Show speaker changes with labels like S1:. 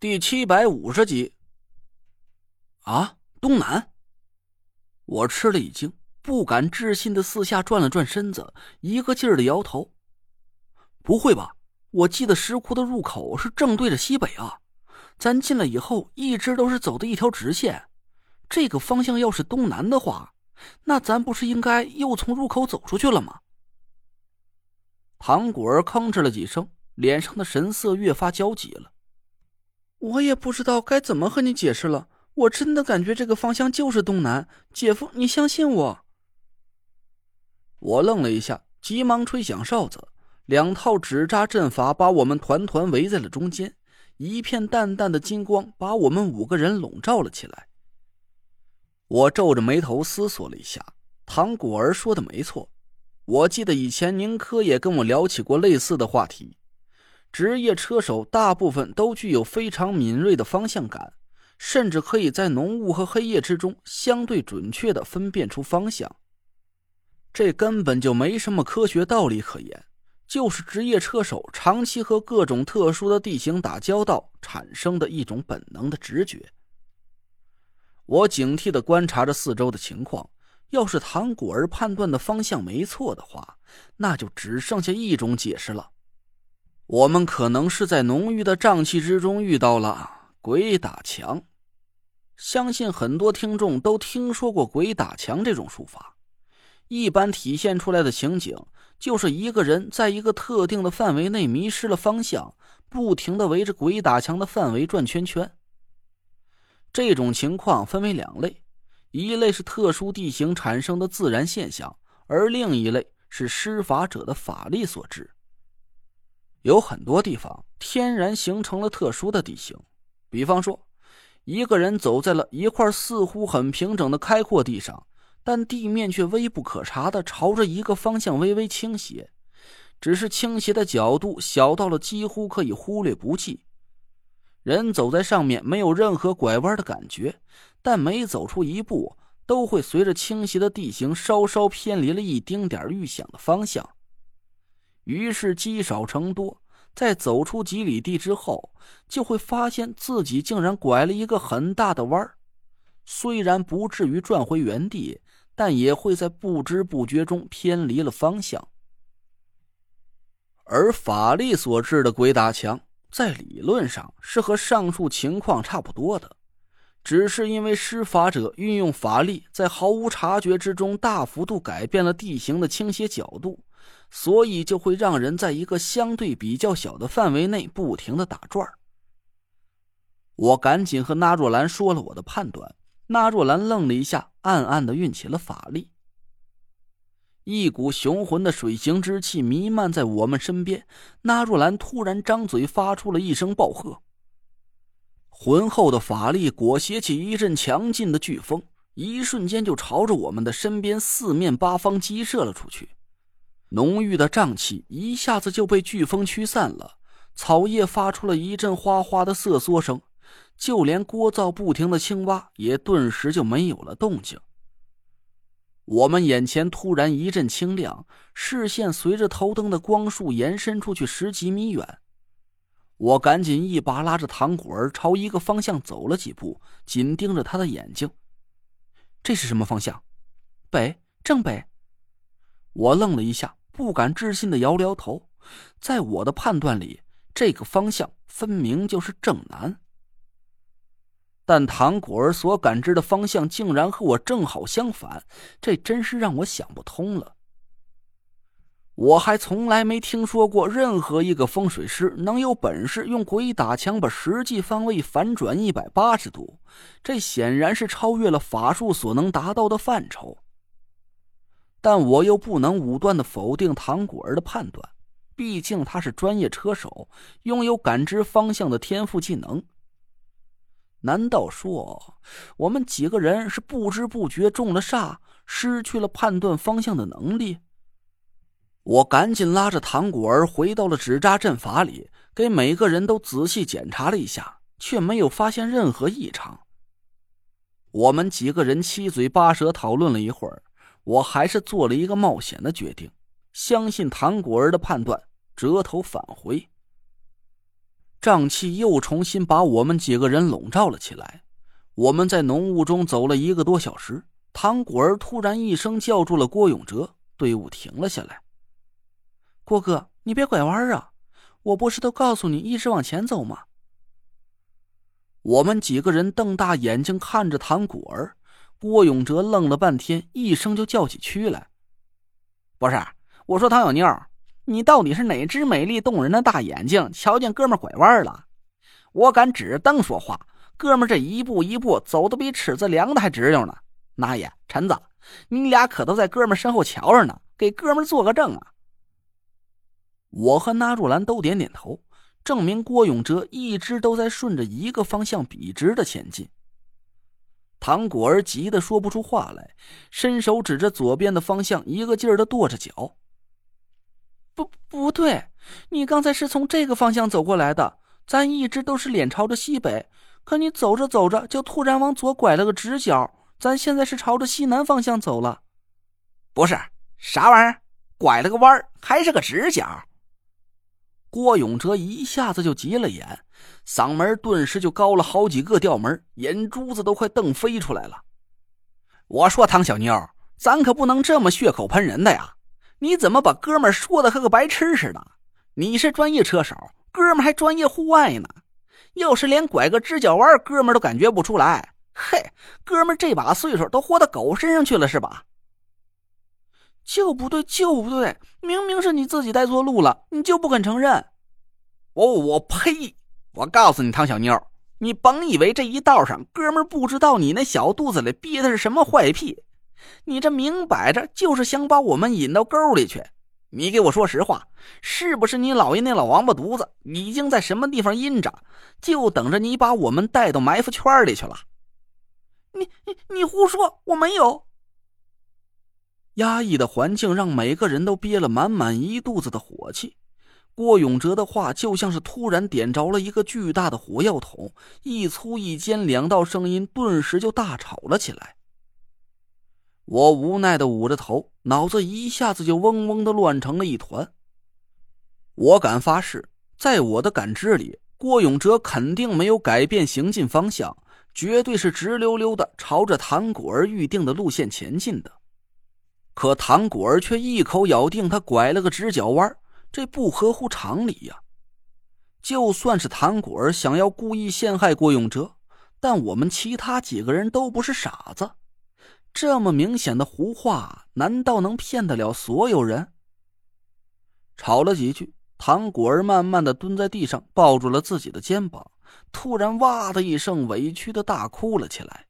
S1: 第七百五十集。啊，东南！我吃了一惊，不敢置信的四下转了转身子，一个劲儿的摇头。不会吧？我记得石窟的入口是正对着西北啊！咱进来以后一直都是走的一条直线，这个方向要是东南的话，那咱不是应该又从入口走出去了吗？唐果儿吭哧了几声，脸上的神色越发焦急了。我也不知道该怎么和你解释了，我真的感觉这个方向就是东南。姐夫，你相信我。我愣了一下，急忙吹响哨子，两套纸扎阵法把我们团团围在了中间，一片淡淡的金光把我们五个人笼罩了起来。我皱着眉头思索了一下，唐果儿说的没错，我记得以前宁珂也跟我聊起过类似的话题。职业车手大部分都具有非常敏锐的方向感，甚至可以在浓雾和黑夜之中相对准确的分辨出方向。这根本就没什么科学道理可言，就是职业车手长期和各种特殊的地形打交道产生的一种本能的直觉。我警惕的观察着四周的情况，要是唐果儿判断的方向没错的话，那就只剩下一种解释了。我们可能是在浓郁的瘴气之中遇到了鬼打墙，相信很多听众都听说过鬼打墙这种术法。一般体现出来的情景就是一个人在一个特定的范围内迷失了方向，不停的围着鬼打墙的范围转圈圈。这种情况分为两类，一类是特殊地形产生的自然现象，而另一类是施法者的法力所致。有很多地方天然形成了特殊的地形，比方说，一个人走在了一块似乎很平整的开阔地上，但地面却微不可察的朝着一个方向微微倾斜，只是倾斜的角度小到了几乎可以忽略不计。人走在上面没有任何拐弯的感觉，但每走出一步，都会随着倾斜的地形稍稍偏离了一丁点预想的方向。于是积少成多，在走出几里地之后，就会发现自己竟然拐了一个很大的弯儿。虽然不至于转回原地，但也会在不知不觉中偏离了方向。而法力所致的鬼打墙，在理论上是和上述情况差不多的，只是因为施法者运用法力，在毫无察觉之中大幅度改变了地形的倾斜角度。所以就会让人在一个相对比较小的范围内不停的打转我赶紧和纳若兰说了我的判断，纳若兰愣了一下，暗暗的运起了法力。一股雄浑的水形之气弥漫在我们身边，纳若兰突然张嘴发出了一声暴喝，浑厚的法力裹挟起一阵强劲的飓风，一瞬间就朝着我们的身边四面八方激射了出去。浓郁的瘴气一下子就被飓风驱散了，草叶发出了一阵哗哗的瑟缩声，就连聒噪不停的青蛙也顿时就没有了动静。我们眼前突然一阵清亮，视线随着头灯的光束延伸出去十几米远。我赶紧一把拉着唐果儿朝一个方向走了几步，紧盯着他的眼睛。这是什么方向？北，正北。我愣了一下。不敢置信的摇了摇头，在我的判断里，这个方向分明就是正南。但唐果儿所感知的方向竟然和我正好相反，这真是让我想不通了。我还从来没听说过任何一个风水师能有本事用鬼打墙把实际方位反转一百八十度，这显然是超越了法术所能达到的范畴。但我又不能武断的否定唐果儿的判断，毕竟他是专业车手，拥有感知方向的天赋技能。难道说我们几个人是不知不觉中了煞，失去了判断方向的能力？我赶紧拉着唐果儿回到了纸扎阵法里，给每个人都仔细检查了一下，却没有发现任何异常。我们几个人七嘴八舌讨论了一会儿。我还是做了一个冒险的决定，相信唐果儿的判断，折头返回。瘴气又重新把我们几个人笼罩了起来。我们在浓雾中走了一个多小时，唐果儿突然一声叫住了郭永哲，队伍停了下来。郭哥，你别拐弯啊！我不是都告诉你一直往前走吗？我们几个人瞪大眼睛看着唐果儿，郭永哲愣了半天，一声就叫起屈来：“不是，我说唐小妞，你到底是哪只美丽动人的大眼睛瞧见哥们拐弯了？我敢指着灯说话，哥们这一步一步走的比尺子量的还直溜呢。那爷，陈子，你俩可都在哥们身后瞧着呢，给哥们做个证啊！”我和纳若兰都点点头，证明郭永哲一直都在顺着一个方向笔直的前进。唐果儿急得说不出话来，伸手指着左边的方向，一个劲儿的跺着脚。不，不对，你刚才是从这个方向走过来的，咱一直都是脸朝着西北，可你走着走着就突然往左拐了个直角，咱现在是朝着西南方向走了。不是，啥玩意儿？拐了个弯儿还是个直角？郭永哲一下子就急了眼，嗓门顿时就高了好几个调门，眼珠子都快瞪飞出来了。我说唐小妞，咱可不能这么血口喷人的呀！你怎么把哥们说的和个白痴似的？你是专业车手，哥们还专业户外呢。要是连拐个直角弯，哥们都感觉不出来，嘿，哥们这把岁数都活到狗身上去了是吧？就不对，就不对！明明是你自己带错路了，你就不肯承认。哦，我呸！我告诉你，唐小妞，你甭以为这一道上哥们不知道你那小肚子里憋的是什么坏屁，你这明摆着就是想把我们引到沟里去。你给我说实话，是不是你姥爷那老王八犊子已经在什么地方阴着，就等着你把我们带到埋伏圈里去了？你你你胡说，我没有。压抑的环境让每个人都憋了满满一肚子的火气。郭永哲的话就像是突然点着了一个巨大的火药桶，一粗一尖两道声音顿时就大吵了起来。我无奈的捂着头，脑子一下子就嗡嗡的乱成了一团。我敢发誓，在我的感知里，郭永哲肯定没有改变行进方向，绝对是直溜溜的朝着谭果儿预定的路线前进的。可唐果儿却一口咬定他拐了个直角弯，这不合乎常理呀！就算是唐果儿想要故意陷害郭永哲，但我们其他几个人都不是傻子，这么明显的胡话，难道能骗得了所有人？吵了几句，唐果儿慢慢的蹲在地上，抱住了自己的肩膀，突然哇的一声，委屈的大哭了起来。